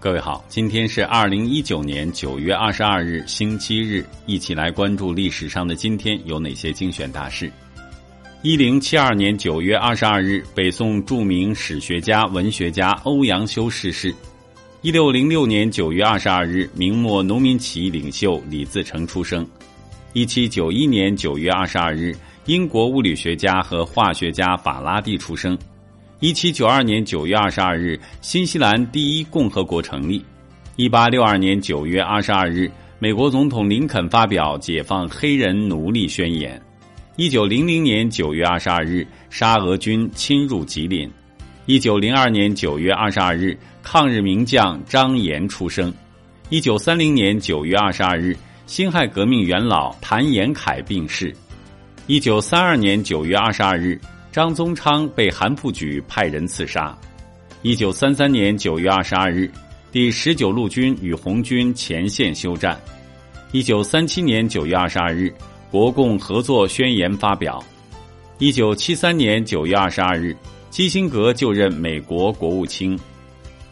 各位好，今天是二零一九年九月二十二日，星期日，一起来关注历史上的今天有哪些精选大事。一零七二年九月二十二日，北宋著名史学家、文学家欧阳修逝世。一六零六年九月二十二日，明末农民起义领袖李自成出生。一七九一年九月二十二日，英国物理学家和化学家法拉第出生。一七九二年九月二十二日，新西兰第一共和国成立。一八六二年九月二十二日，美国总统林肯发表解放黑人奴隶宣言。一九零零年九月二十二日，沙俄军侵入吉林。一九零二年九月二十二日，抗日名将张炎出生。一九三零年九月二十二日，辛亥革命元老谭延闿病逝。一九三二年九月二十二日。张宗昌被韩复榘派人刺杀。一九三三年九月二十二日，第十九路军与红军前线休战。一九三七年九月二十二日，国共合作宣言发表。一九七三年九月二十二日，基辛格就任美国国务卿。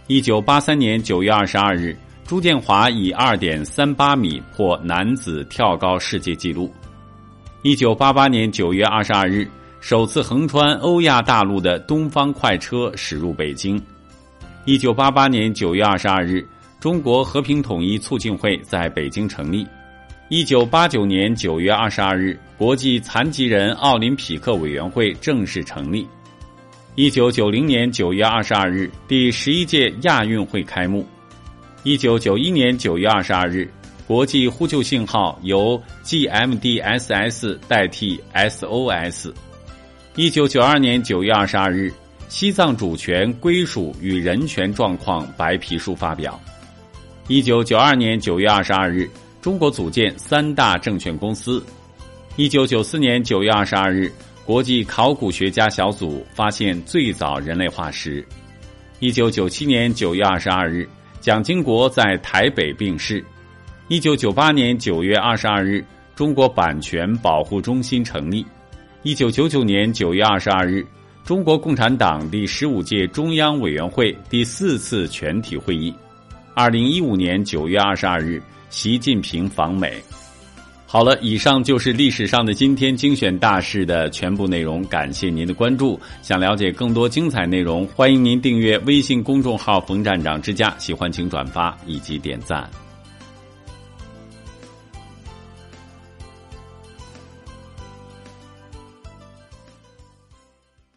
一九八三年九月二十二日，朱建华以二点三八米破男子跳高世界纪录。一九八八年九月二十二日。首次横穿欧亚大陆的东方快车驶入北京。一九八八年九月二十二日，中国和平统一促进会在北京成立。一九八九年九月二十二日，国际残疾人奥林匹克委员会正式成立。一九九零年九月二十二日，第十一届亚运会开幕。一九九一年九月二十二日，国际呼救信号由 GMDSS 代替 SOS。一九九二年九月二十二日，《西藏主权归属与人权状况白皮书》发表。一九九二年九月二十二日，中国组建三大证券公司。一九九四年九月二十二日，国际考古学家小组发现最早人类化石。一九九七年九月二十二日，蒋经国在台北病逝。一九九八年九月二十二日，中国版权保护中心成立。一九九九年九月二十二日，中国共产党第十五届中央委员会第四次全体会议。二零一五年九月二十二日，习近平访美。好了，以上就是历史上的今天精选大事的全部内容。感谢您的关注。想了解更多精彩内容，欢迎您订阅微信公众号“冯站长之家”。喜欢请转发以及点赞。